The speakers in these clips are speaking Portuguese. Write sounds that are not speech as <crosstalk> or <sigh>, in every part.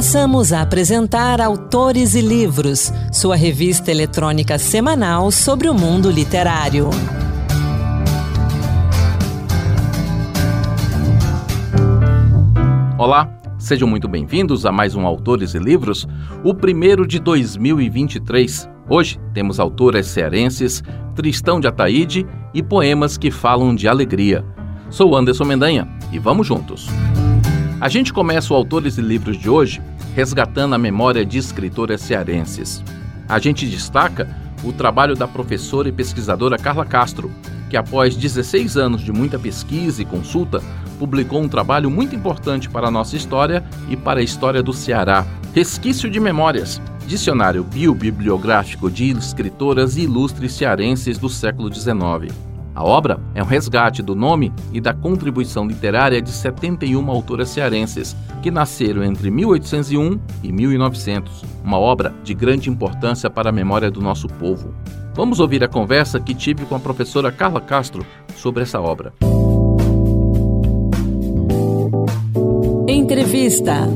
Passamos a apresentar Autores e Livros, sua revista eletrônica semanal sobre o mundo literário. Olá, sejam muito bem-vindos a mais um Autores e Livros, o primeiro de 2023. Hoje temos autoras cearenses, Tristão de Ataíde e poemas que falam de alegria. Sou Anderson Mendanha e vamos juntos. A gente começa o Autores e Livros de hoje resgatando a memória de escritoras cearenses. A gente destaca o trabalho da professora e pesquisadora Carla Castro, que após 16 anos de muita pesquisa e consulta, publicou um trabalho muito importante para a nossa história e para a história do Ceará, Resquício de Memórias, dicionário biobibliográfico de escritoras e ilustres cearenses do século XIX. A obra é um resgate do nome e da contribuição literária de 71 autoras cearenses, que nasceram entre 1801 e 1900, uma obra de grande importância para a memória do nosso povo. Vamos ouvir a conversa que tive com a professora Carla Castro sobre essa obra. Entrevista.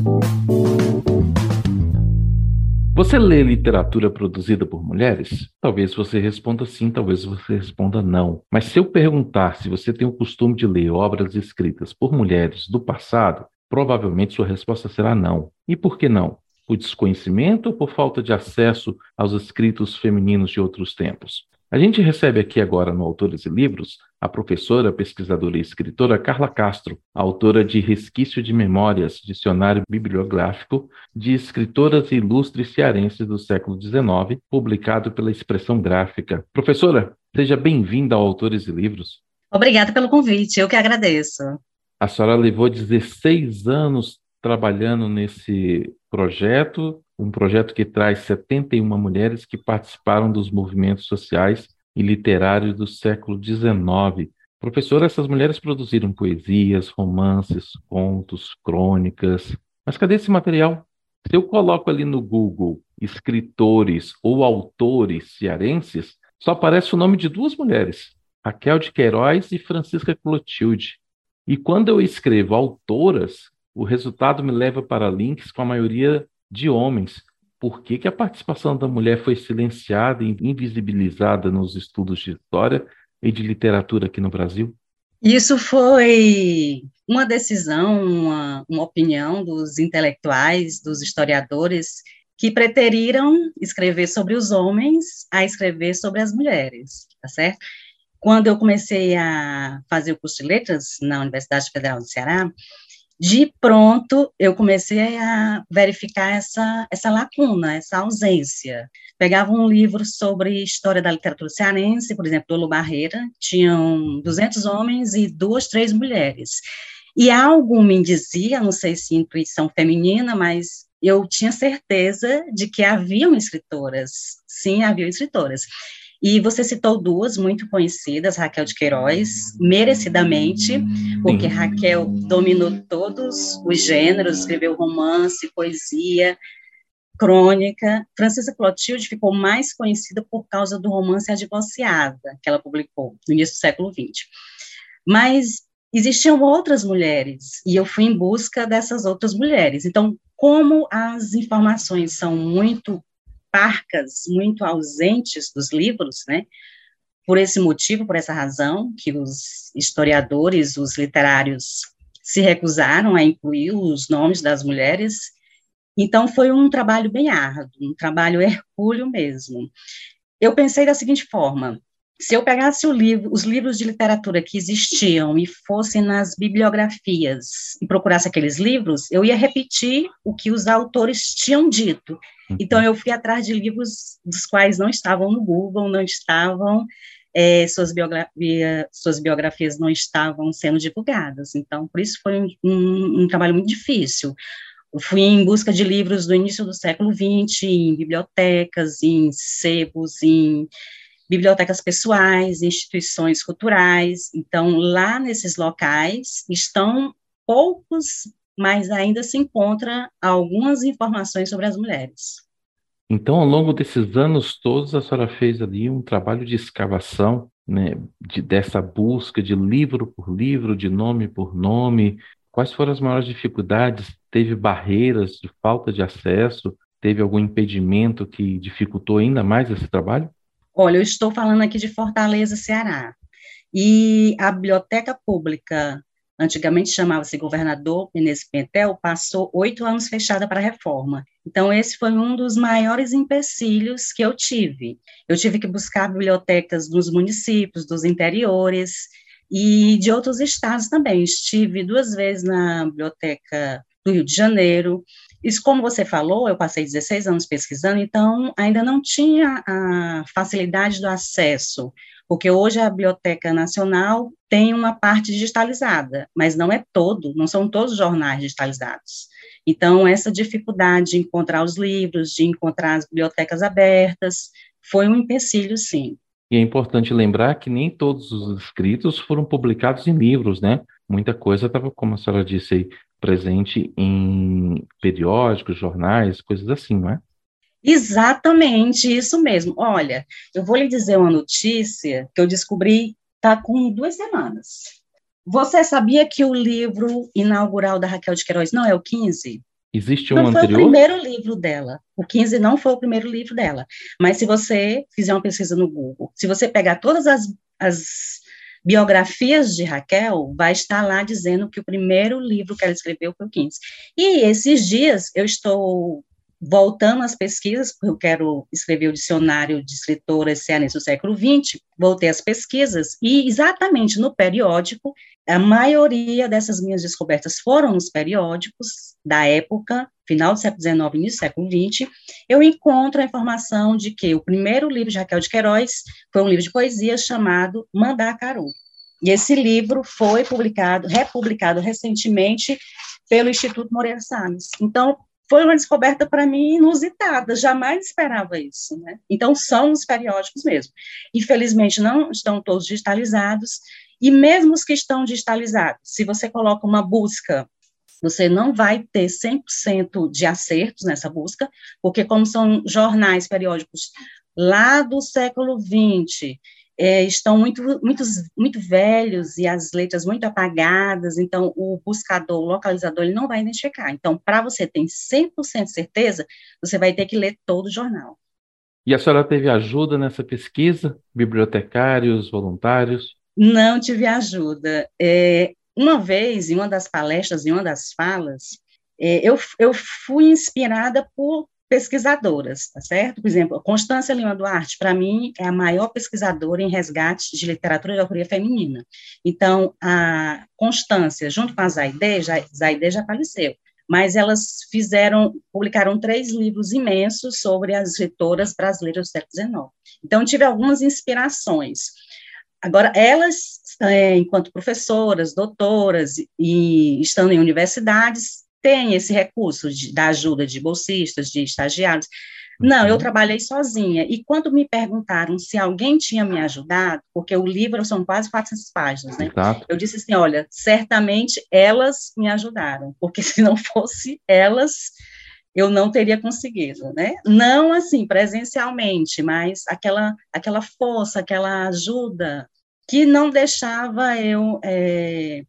Você lê literatura produzida por mulheres? Talvez você responda sim, talvez você responda não. Mas se eu perguntar se você tem o costume de ler obras escritas por mulheres do passado, provavelmente sua resposta será não. E por que não? Por desconhecimento ou por falta de acesso aos escritos femininos de outros tempos? A gente recebe aqui agora no Autores e Livros a professora, pesquisadora e escritora Carla Castro, autora de Resquício de Memórias, dicionário bibliográfico de escritoras e ilustres cearenses do século XIX, publicado pela Expressão Gráfica. Professora, seja bem-vinda ao Autores e Livros. Obrigada pelo convite, eu que agradeço. A senhora levou 16 anos trabalhando nesse projeto, um projeto que traz 71 mulheres que participaram dos movimentos sociais e literários do século XIX. Professor, essas mulheres produziram poesias, romances, contos, crônicas. Mas cadê esse material? Se eu coloco ali no Google escritores ou autores cearenses, só aparece o nome de duas mulheres, Raquel de Queiroz e Francisca Clotilde. E quando eu escrevo autoras, o resultado me leva para links com a maioria de homens. Por que, que a participação da mulher foi silenciada e invisibilizada nos estudos de história e de literatura aqui no Brasil? Isso foi uma decisão, uma, uma opinião dos intelectuais, dos historiadores, que preteriram escrever sobre os homens a escrever sobre as mulheres, tá certo? Quando eu comecei a fazer o curso de letras na Universidade Federal do Ceará, de pronto eu comecei a verificar essa, essa lacuna, essa ausência. Pegava um livro sobre história da literatura cearense, por exemplo, Lolo Barreira, tinham 200 homens e duas, três mulheres. E algo me dizia, não sei se intuição feminina, mas eu tinha certeza de que haviam escritoras. Sim, haviam escritoras. E você citou duas muito conhecidas, Raquel de Queiroz, merecidamente, porque Sim. Raquel dominou todos os gêneros, escreveu romance, poesia, crônica. Francisca Clotilde ficou mais conhecida por causa do romance A Divorciada, que ela publicou no início do século XX. Mas existiam outras mulheres, e eu fui em busca dessas outras mulheres. Então, como as informações são muito parcas, muito ausentes dos livros, né? Por esse motivo, por essa razão, que os historiadores, os literários se recusaram a incluir os nomes das mulheres. Então, foi um trabalho bem árduo, um trabalho <laughs> hercúleo mesmo. Eu pensei da seguinte forma: se eu pegasse livro, os livros de literatura que existiam e fossem nas bibliografias e procurasse aqueles livros, eu ia repetir o que os autores tinham dito. Uhum. Então, eu fui atrás de livros dos quais não estavam no Google, não estavam, é, suas, biografia, suas biografias não estavam sendo divulgadas. Então, por isso foi um, um, um trabalho muito difícil. Eu fui em busca de livros do início do século XX, em bibliotecas, em sebos, em bibliotecas pessoais, instituições culturais. Então, lá nesses locais estão poucos, mas ainda se encontra algumas informações sobre as mulheres. Então, ao longo desses anos todos, a senhora fez ali um trabalho de escavação, né, de, dessa busca de livro por livro, de nome por nome, Quais foram as maiores dificuldades? Teve barreiras de falta de acesso? Teve algum impedimento que dificultou ainda mais esse trabalho? Olha, eu estou falando aqui de Fortaleza, Ceará. E a biblioteca pública, antigamente chamava-se Governador Menezes Pentel, passou oito anos fechada para reforma. Então, esse foi um dos maiores empecilhos que eu tive. Eu tive que buscar bibliotecas dos municípios, dos interiores e de outros estados também. Estive duas vezes na biblioteca do Rio de Janeiro, isso, como você falou, eu passei 16 anos pesquisando, então ainda não tinha a facilidade do acesso, porque hoje a Biblioteca Nacional tem uma parte digitalizada, mas não é todo, não são todos os jornais digitalizados. Então, essa dificuldade de encontrar os livros, de encontrar as bibliotecas abertas, foi um empecilho, sim. E é importante lembrar que nem todos os escritos foram publicados em livros, né? Muita coisa estava, como a senhora disse aí, presente em periódicos, jornais, coisas assim, não é? Exatamente, isso mesmo. Olha, eu vou lhe dizer uma notícia que eu descobri, tá com duas semanas. Você sabia que o livro inaugural da Raquel de Queiroz não é o 15? Existe um não anterior? Não foi o primeiro livro dela. O 15 não foi o primeiro livro dela. Mas se você fizer uma pesquisa no Google, se você pegar todas as, as biografias de Raquel, vai estar lá dizendo que o primeiro livro que ela escreveu foi o 15. E esses dias eu estou voltando às pesquisas, porque eu quero escrever o dicionário de escritoras cearenses do século XX, voltei às pesquisas, e exatamente no periódico, a maioria dessas minhas descobertas foram nos periódicos da época, final do século XIX, início do século XX, eu encontro a informação de que o primeiro livro de Raquel de Queiroz foi um livro de poesia chamado Mandacaru. E esse livro foi publicado, republicado recentemente pelo Instituto Moreira Salles. Então, foi uma descoberta para mim inusitada, jamais esperava isso, né? Então, são os periódicos mesmo. Infelizmente, não estão todos digitalizados, e mesmo os que estão digitalizados, se você coloca uma busca, você não vai ter 100% de acertos nessa busca, porque como são jornais, periódicos lá do século XX, é, estão muito, muito, muito velhos e as letras muito apagadas, então o buscador, o localizador, ele não vai identificar. Então, para você ter 100% de certeza, você vai ter que ler todo o jornal. E a senhora teve ajuda nessa pesquisa? Bibliotecários, voluntários? Não tive ajuda. É, uma vez, em uma das palestras, em uma das falas, é, eu, eu fui inspirada por pesquisadoras, tá certo? Por exemplo, Constância Lima Duarte, para mim, é a maior pesquisadora em resgate de literatura de autoria feminina. Então, a Constância, junto com a Zaide, já, Zaide já faleceu, mas elas fizeram, publicaram três livros imensos sobre as escritoras brasileiras do século XIX. Então, tive algumas inspirações. Agora, elas, é, enquanto professoras, doutoras e estando em universidades, têm esse recurso de, da ajuda de bolsistas, de estagiários. Não, eu uhum. trabalhei sozinha. E quando me perguntaram se alguém tinha me ajudado, porque o livro são quase 400 páginas, né? Exato. Eu disse assim: olha, certamente elas me ajudaram, porque <laughs> se não fosse elas, eu não teria conseguido, né? Não assim presencialmente, mas aquela aquela força, aquela ajuda que não deixava eu é,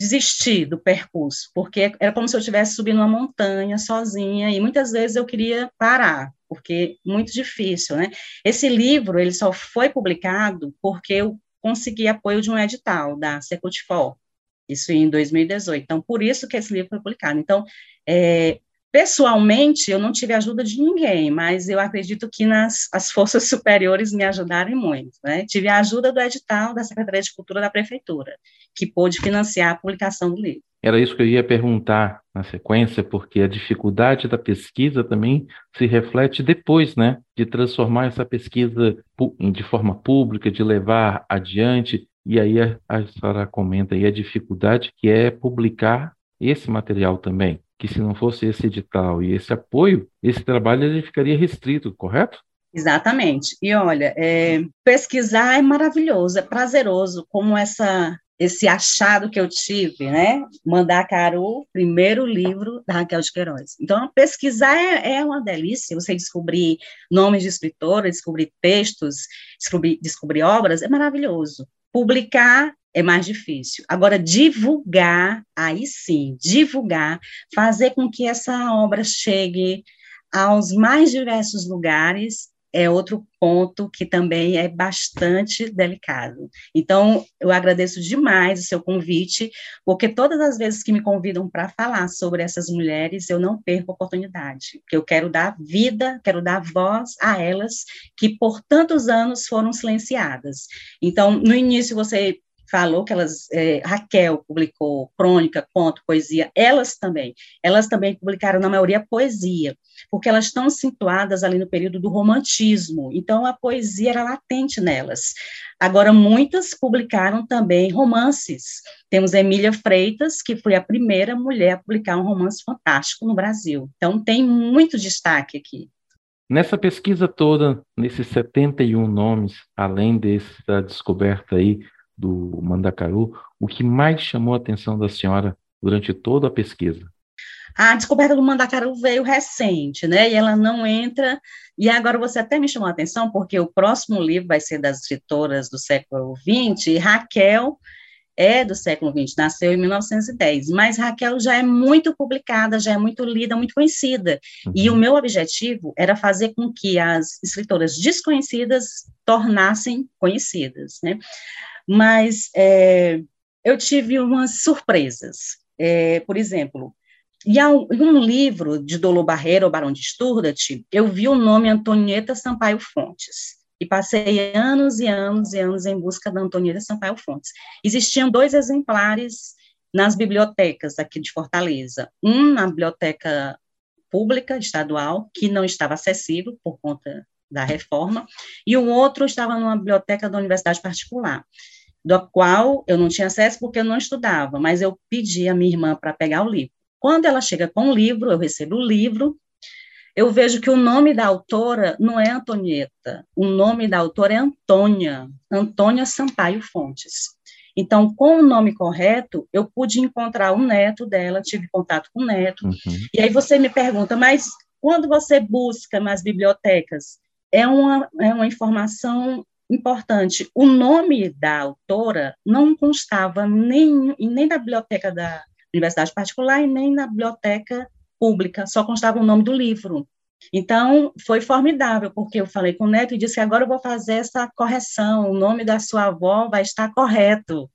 desistir do percurso, porque era como se eu estivesse subindo uma montanha sozinha e muitas vezes eu queria parar, porque muito difícil, né? Esse livro ele só foi publicado porque eu consegui apoio de um edital da Secutifor, isso em 2018. Então, por isso que esse livro foi publicado. Então, é, Pessoalmente, eu não tive ajuda de ninguém, mas eu acredito que nas as forças <laughs> superiores me ajudaram muito. Né? Tive a ajuda do edital da Secretaria de Cultura da Prefeitura, que pôde financiar a publicação do livro. Era isso que eu ia perguntar na sequência, porque a dificuldade da pesquisa também se reflete depois, né? De transformar essa pesquisa de forma pública, de levar adiante. E aí a, a senhora comenta aí a dificuldade que é publicar esse material também que se não fosse esse edital e esse apoio, esse trabalho ele ficaria restrito, correto? Exatamente. E olha, é, pesquisar é maravilhoso, é prazeroso, como essa esse achado que eu tive, né? Mandacaru, primeiro livro da Raquel de Queiroz. Então, pesquisar é, é uma delícia, você descobrir nomes de escritores, descobrir textos, descobrir, descobrir obras, é maravilhoso. Publicar é mais difícil. Agora, divulgar, aí sim, divulgar, fazer com que essa obra chegue aos mais diversos lugares é outro ponto que também é bastante delicado. Então, eu agradeço demais o seu convite, porque todas as vezes que me convidam para falar sobre essas mulheres, eu não perco a oportunidade, porque eu quero dar vida, quero dar voz a elas que por tantos anos foram silenciadas. Então, no início você falou que elas, é, Raquel publicou crônica, conto, poesia, elas também, elas também publicaram, na maioria, poesia, porque elas estão situadas ali no período do romantismo, então a poesia era latente nelas. Agora, muitas publicaram também romances. Temos Emília Freitas, que foi a primeira mulher a publicar um romance fantástico no Brasil. Então, tem muito destaque aqui. Nessa pesquisa toda, nesses 71 nomes, além dessa descoberta aí do Mandacaru, o que mais chamou a atenção da senhora durante toda a pesquisa? A descoberta do Mandacaru veio recente, né? E ela não entra. E agora você até me chamou a atenção, porque o próximo livro vai ser das escritoras do século XX, e Raquel é do século XX, nasceu em 1910, mas Raquel já é muito publicada, já é muito lida, muito conhecida. Uhum. E o meu objetivo era fazer com que as escritoras desconhecidas tornassem conhecidas, né? Mas é, eu tive umas surpresas. É, por exemplo, em um livro de Dolo Barreira, o Barão de Sturdat, eu vi o nome Antonieta Sampaio Fontes. E passei anos e anos e anos em busca da Antonieta Sampaio Fontes. Existiam dois exemplares nas bibliotecas aqui de Fortaleza. Um na biblioteca pública estadual, que não estava acessível por conta da reforma, e o outro estava numa biblioteca da universidade particular do qual eu não tinha acesso porque eu não estudava, mas eu pedi a minha irmã para pegar o livro. Quando ela chega com o livro, eu recebo o livro, eu vejo que o nome da autora não é Antonieta, o nome da autora é Antônia, Antônia Sampaio Fontes. Então, com o nome correto, eu pude encontrar o neto dela, tive contato com o neto. Uhum. E aí você me pergunta, mas quando você busca nas bibliotecas, é uma, é uma informação importante, o nome da autora não constava nem, nem na biblioteca da universidade particular e nem na biblioteca pública, só constava o nome do livro. Então, foi formidável, porque eu falei com o neto e disse agora eu vou fazer essa correção, o nome da sua avó vai estar correto.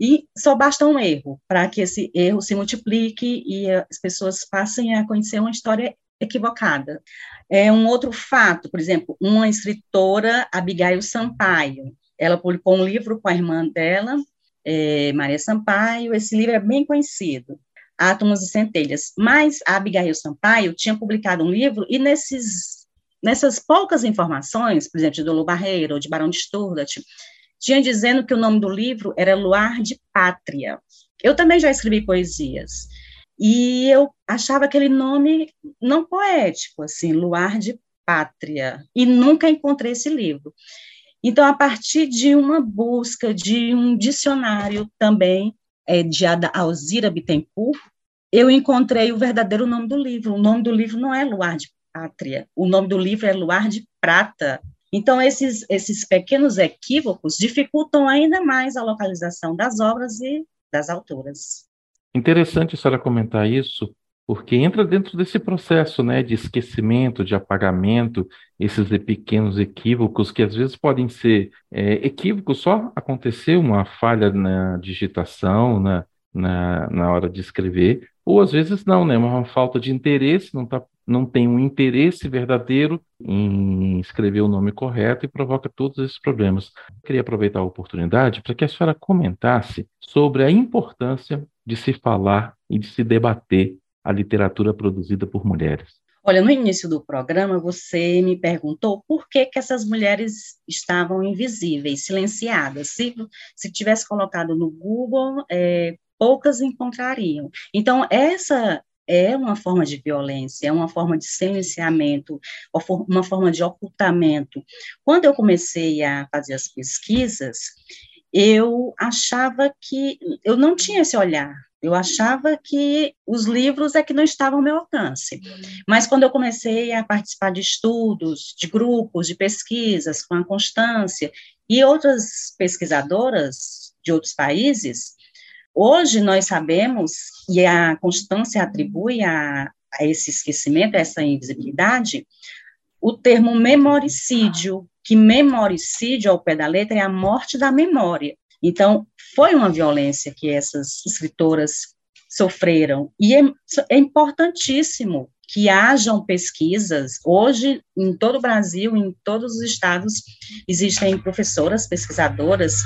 E só basta um erro para que esse erro se multiplique e as pessoas passem a conhecer uma história equivocada. É um outro fato, por exemplo, uma escritora, Abigail Sampaio, ela publicou um livro com a irmã dela, é, Maria Sampaio, esse livro é bem conhecido, Átomos e Centelhas, mas a Abigail Sampaio tinha publicado um livro e nesses, nessas poucas informações, por exemplo, de Dolo Barreiro ou de Barão de Sturdat, tinha dizendo que o nome do livro era Luar de Pátria. Eu também já escrevi poesias, e eu achava aquele nome não poético, assim, Luar de Pátria, e nunca encontrei esse livro. Então, a partir de uma busca de um dicionário também é, de Alzira Bittencourt, eu encontrei o verdadeiro nome do livro. O nome do livro não é Luar de Pátria, o nome do livro é Luar de Prata. Então, esses, esses pequenos equívocos dificultam ainda mais a localização das obras e das autoras. Interessante a senhora comentar isso, porque entra dentro desse processo né, de esquecimento, de apagamento, esses pequenos equívocos que às vezes podem ser é, equívocos, só acontecer uma falha na digitação, na, na, na hora de escrever, ou às vezes não, né, uma falta de interesse, não, tá, não tem um interesse verdadeiro em escrever o nome correto e provoca todos esses problemas. Queria aproveitar a oportunidade para que a senhora comentasse sobre a importância de se falar e de se debater a literatura produzida por mulheres? Olha, no início do programa você me perguntou por que, que essas mulheres estavam invisíveis, silenciadas. Se, se tivesse colocado no Google, é, poucas encontrariam. Então, essa é uma forma de violência, é uma forma de silenciamento, uma forma de ocultamento. Quando eu comecei a fazer as pesquisas, eu achava que eu não tinha esse olhar. Eu achava que os livros é que não estavam ao meu alcance. Mas quando eu comecei a participar de estudos, de grupos, de pesquisas com a Constância e outras pesquisadoras de outros países, hoje nós sabemos, e a Constância atribui a, a esse esquecimento, a essa invisibilidade, o termo memoricídio, que memoricídio, ao pé da letra, é a morte da memória. Então, foi uma violência que essas escritoras sofreram, e é, é importantíssimo que hajam pesquisas. Hoje, em todo o Brasil, em todos os estados, existem professoras, pesquisadoras,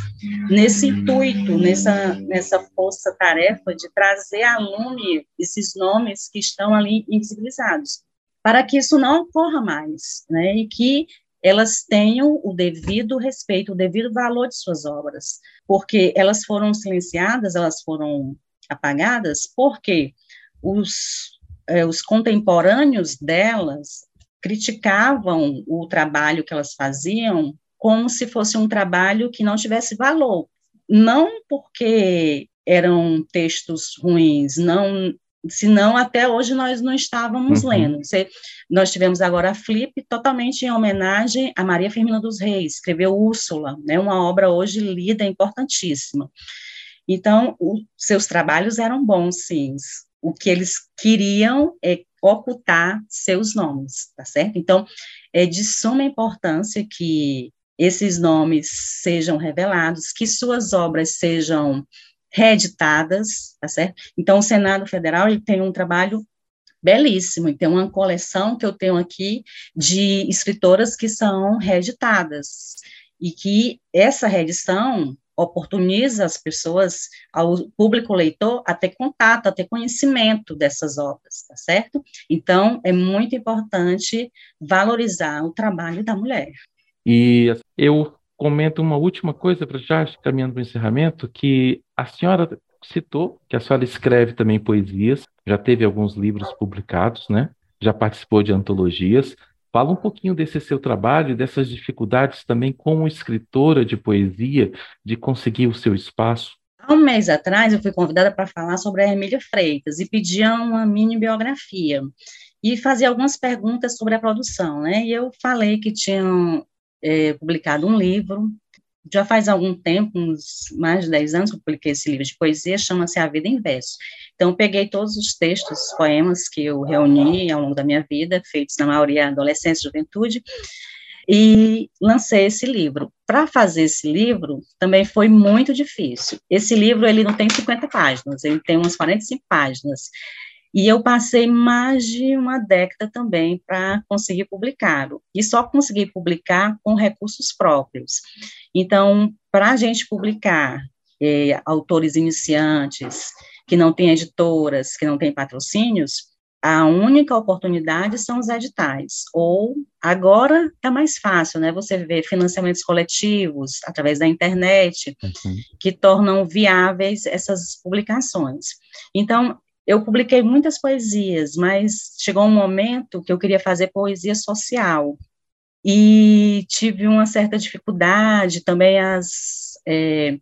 nesse intuito, nessa, nessa força-tarefa de trazer à lume esses nomes que estão ali invisibilizados, para que isso não ocorra mais, né, e que elas tenham o devido respeito, o devido valor de suas obras, porque elas foram silenciadas, elas foram apagadas, porque os, eh, os contemporâneos delas criticavam o trabalho que elas faziam como se fosse um trabalho que não tivesse valor. Não porque eram textos ruins, não senão até hoje nós não estávamos uhum. lendo. Você, nós tivemos agora a Flip, totalmente em homenagem a Maria Firmina dos Reis, escreveu Úrsula, né, uma obra hoje lida, importantíssima. Então, seus trabalhos eram bons, sim. O que eles queriam é ocultar seus nomes, tá certo? Então, é de suma importância que esses nomes sejam revelados, que suas obras sejam reeditadas, tá certo? Então, o Senado Federal ele tem um trabalho belíssimo, e tem uma coleção que eu tenho aqui de escritoras que são reeditadas, e que essa reedição oportuniza as pessoas, ao público leitor, a ter contato, a ter conhecimento dessas obras, tá certo? Então, é muito importante valorizar o trabalho da mulher. E eu comento uma última coisa para já caminhando para o encerramento, que a senhora citou que a senhora escreve também poesias, já teve alguns livros publicados, né? Já participou de antologias. Fala um pouquinho desse seu trabalho dessas dificuldades também como escritora de poesia, de conseguir o seu espaço. Há um mês atrás, eu fui convidada para falar sobre a Emília Freitas e pedia uma mini biografia e fazia algumas perguntas sobre a produção, né? E eu falei que tinham é, publicado um livro já faz algum tempo, uns mais de 10 anos que eu publiquei esse livro de poesia, chama-se A Vida em Verso. Então, eu peguei todos os textos, poemas que eu reuni ao longo da minha vida, feitos na maioria adolescência e juventude, e lancei esse livro. Para fazer esse livro, também foi muito difícil. Esse livro, ele não tem 50 páginas, ele tem umas 45 páginas, e eu passei mais de uma década também para conseguir publicá-lo. E só consegui publicar com recursos próprios. Então, para a gente publicar é, autores iniciantes, que não têm editoras, que não têm patrocínios, a única oportunidade são os editais. Ou agora está mais fácil, né? Você vê financiamentos coletivos através da internet uhum. que tornam viáveis essas publicações. Então, eu publiquei muitas poesias, mas chegou um momento que eu queria fazer poesia social e tive uma certa dificuldade também as é,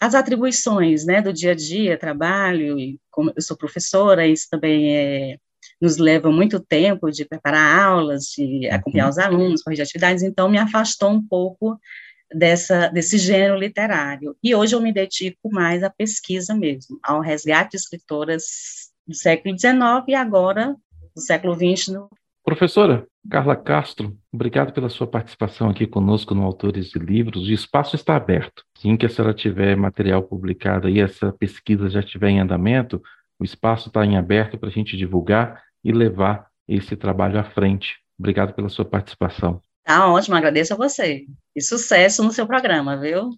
as atribuições, né, do dia a dia, trabalho e como eu sou professora, isso também é, nos leva muito tempo de preparar aulas, de acompanhar uhum. os alunos, corrigir atividades, então me afastou um pouco dessa, desse gênero literário. E hoje eu me dedico mais à pesquisa mesmo, ao resgate de escritoras do século XIX e agora do século XX. No... Professora Carla Castro, obrigado pela sua participação aqui conosco no Autores de Livros. O espaço está aberto. Assim que a senhora tiver material publicado e essa pesquisa já estiver em andamento, o espaço está em aberto para a gente divulgar e levar esse trabalho à frente. Obrigado pela sua participação. Tá ótimo, agradeço a você. E sucesso no seu programa, viu?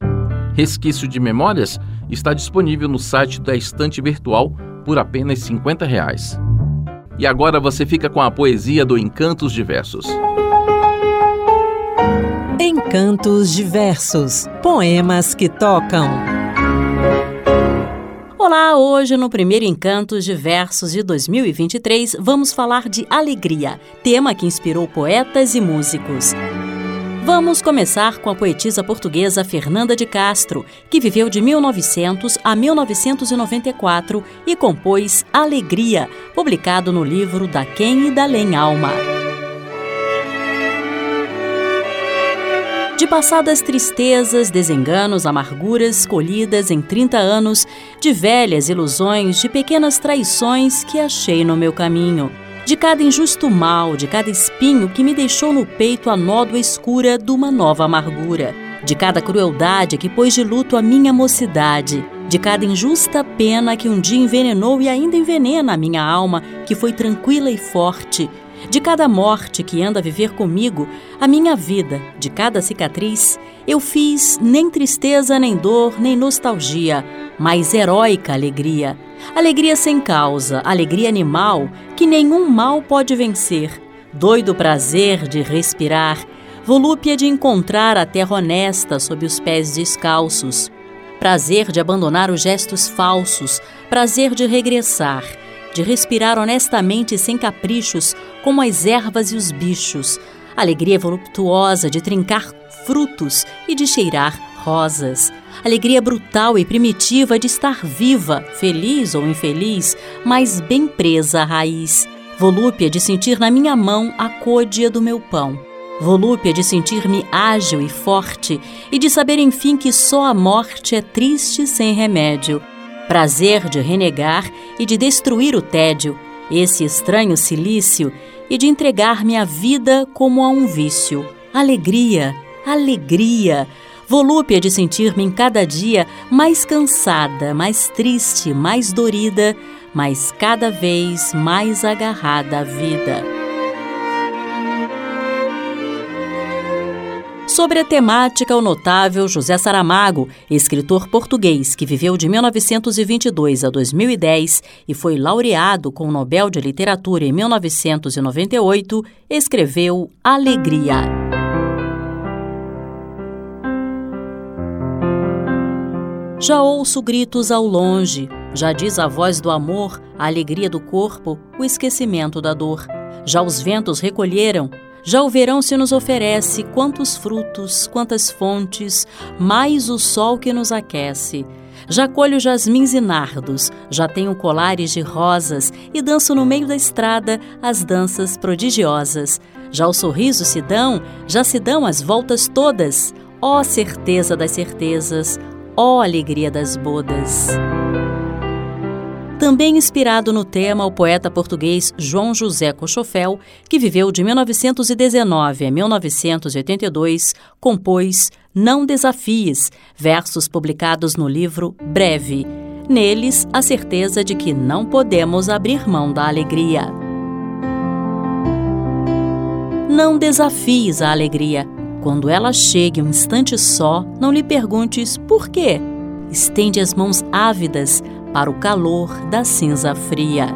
Resquício de Memórias está disponível no site da Estante Virtual por apenas 50 reais. E agora você fica com a poesia do Encantos Diversos. Encantos Diversos Poemas que tocam. Olá, hoje no primeiro Encantos Diversos de 2023 vamos falar de alegria, tema que inspirou poetas e músicos. Vamos começar com a poetisa portuguesa Fernanda de Castro, que viveu de 1900 a 1994 e compôs Alegria, publicado no livro Da Quem e da Além Alma. De passadas tristezas, desenganos, amarguras colhidas em 30 anos, de velhas ilusões, de pequenas traições que achei no meu caminho, de cada injusto mal, de cada espinho que me deixou no peito a nódoa escura de uma nova amargura, de cada crueldade que pôs de luto a minha mocidade, de cada injusta pena que um dia envenenou e ainda envenena a minha alma, que foi tranquila e forte, de cada morte que anda a viver comigo, a minha vida, de cada cicatriz, eu fiz nem tristeza, nem dor, nem nostalgia, mas heróica alegria. Alegria sem causa, alegria animal, que nenhum mal pode vencer. Doido prazer de respirar, volúpia de encontrar a terra honesta sob os pés descalços. Prazer de abandonar os gestos falsos, prazer de regressar de respirar honestamente sem caprichos, como as ervas e os bichos, alegria voluptuosa de trincar frutos e de cheirar rosas, alegria brutal e primitiva de estar viva, feliz ou infeliz, mas bem presa à raiz, volúpia de sentir na minha mão a côdea do meu pão. Volúpia de sentir-me ágil e forte e de saber enfim que só a morte é triste sem remédio prazer de renegar e de destruir o tédio, esse estranho silício, e de entregar-me à vida como a um vício. Alegria, alegria, volúpia de sentir-me em cada dia mais cansada, mais triste, mais dorida, mas cada vez mais agarrada à vida. Sobre a temática, o notável José Saramago, escritor português que viveu de 1922 a 2010 e foi laureado com o Nobel de Literatura em 1998, escreveu Alegria. Já ouço gritos ao longe, já diz a voz do amor, a alegria do corpo, o esquecimento da dor. Já os ventos recolheram, já o verão se nos oferece quantos frutos, quantas fontes, mais o sol que nos aquece. Já colho jasmins e nardos, já tenho colares de rosas e danço no meio da estrada as danças prodigiosas. Já os sorrisos se dão, já se dão as voltas todas. Ó oh, certeza das certezas, ó oh, alegria das bodas. Também inspirado no tema, o poeta português João José Cochofel, que viveu de 1919 a 1982, compôs Não Desafies, versos publicados no livro Breve. Neles, a certeza de que não podemos abrir mão da alegria. Não desafies a alegria. Quando ela chegue um instante só, não lhe perguntes por quê. Estende as mãos ávidas para o calor da cinza fria.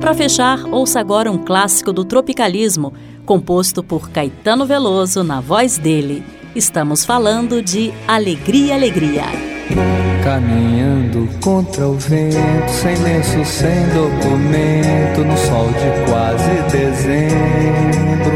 Para fechar, ouça agora um clássico do tropicalismo, composto por Caetano Veloso na voz dele. Estamos falando de Alegria, Alegria. Caminhando contra o vento, sem lenço, sem documento, no sol de quase dezembro,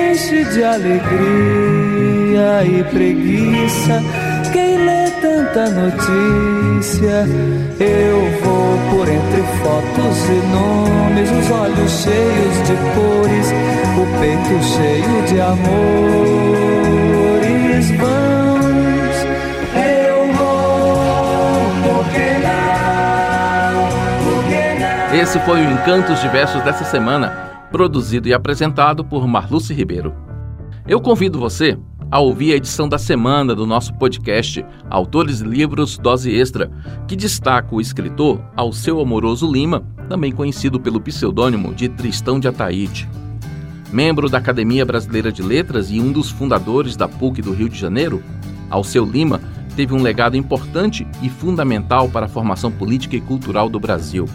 enche de alegria e preguiça. Quem lê tanta notícia, eu vou por entre fotos e nomes, os olhos cheios de cores, o peito cheio de amores. Vamos, eu vou, porque não, porque não. Esse foi o Encantos Diversos dessa semana, produzido e apresentado por Marluce Ribeiro. Eu convido você a ouvir a edição da semana do nosso podcast Autores e Livros Dose Extra, que destaca o escritor Alceu Amoroso Lima, também conhecido pelo pseudônimo de Tristão de Ataíde. Membro da Academia Brasileira de Letras e um dos fundadores da PUC do Rio de Janeiro, Alceu Lima teve um legado importante e fundamental para a formação política e cultural do Brasil.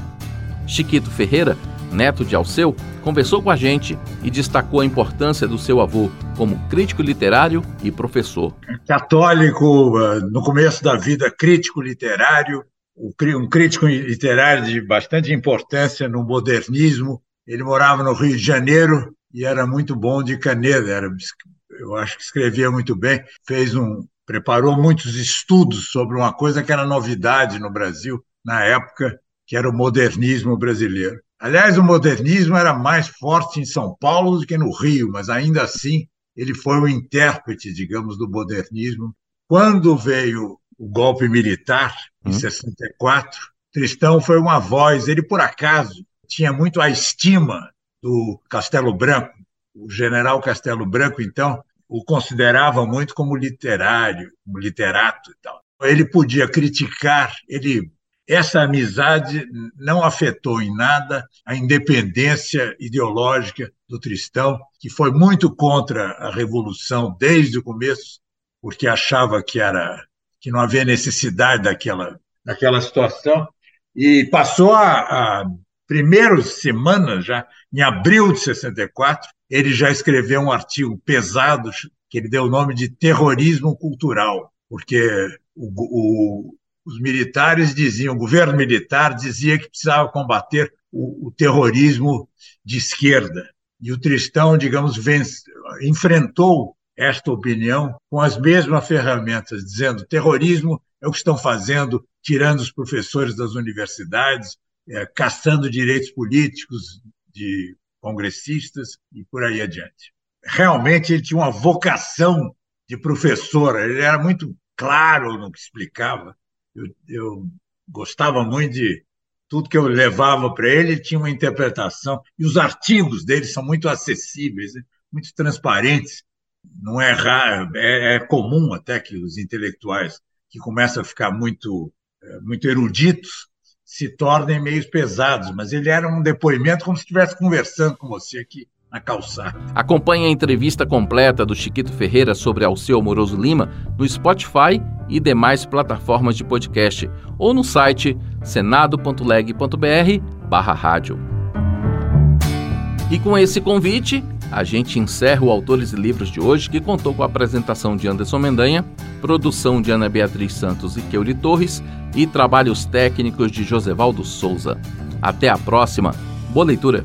Chiquito Ferreira neto de Alceu, conversou com a gente e destacou a importância do seu avô como crítico literário e professor. Católico, eh, no começo da vida, crítico literário, um crítico literário de bastante importância no modernismo. Ele morava no Rio de Janeiro e era muito bom de caneta, era, eu acho que escrevia muito bem, fez um, preparou muitos estudos sobre uma coisa que era novidade no Brasil na época, que era o modernismo brasileiro. Aliás, o modernismo era mais forte em São Paulo do que no Rio, mas ainda assim ele foi o intérprete, digamos, do modernismo. Quando veio o golpe militar, em hum. 64, Tristão foi uma voz. Ele, por acaso, tinha muito a estima do Castelo Branco. O general Castelo Branco, então, o considerava muito como literário, como literato e tal. Ele podia criticar, ele essa amizade não afetou em nada a independência ideológica do Tristão, que foi muito contra a revolução desde o começo, porque achava que era que não havia necessidade daquela daquela situação. E passou a, a primeiras semanas já em abril de 64 ele já escreveu um artigo pesado que ele deu o nome de terrorismo cultural porque o, o, os militares diziam, o governo militar dizia que precisava combater o, o terrorismo de esquerda. E o Tristão, digamos, vence, enfrentou esta opinião com as mesmas ferramentas, dizendo terrorismo é o que estão fazendo, tirando os professores das universidades, é, caçando direitos políticos de congressistas e por aí adiante. Realmente ele tinha uma vocação de professor, ele era muito claro no que explicava, eu, eu gostava muito de tudo que eu levava para ele, ele tinha uma interpretação, e os artigos dele são muito acessíveis, né? muito transparentes. Não é raro, é, é, comum até que os intelectuais que começam a ficar muito, é, muito eruditos se tornem meio pesados, mas ele era um depoimento como se estivesse conversando com você aqui na calçada. Acompanhe a entrevista completa do Chiquito Ferreira sobre Alceu Moroso Lima no Spotify e demais plataformas de podcast ou no site senado.leg.br barra rádio. E com esse convite, a gente encerra o Autores e Livros de hoje, que contou com a apresentação de Anderson Mendanha, produção de Ana Beatriz Santos e Keuli Torres e trabalhos técnicos de Josevaldo Souza. Até a próxima. Boa leitura!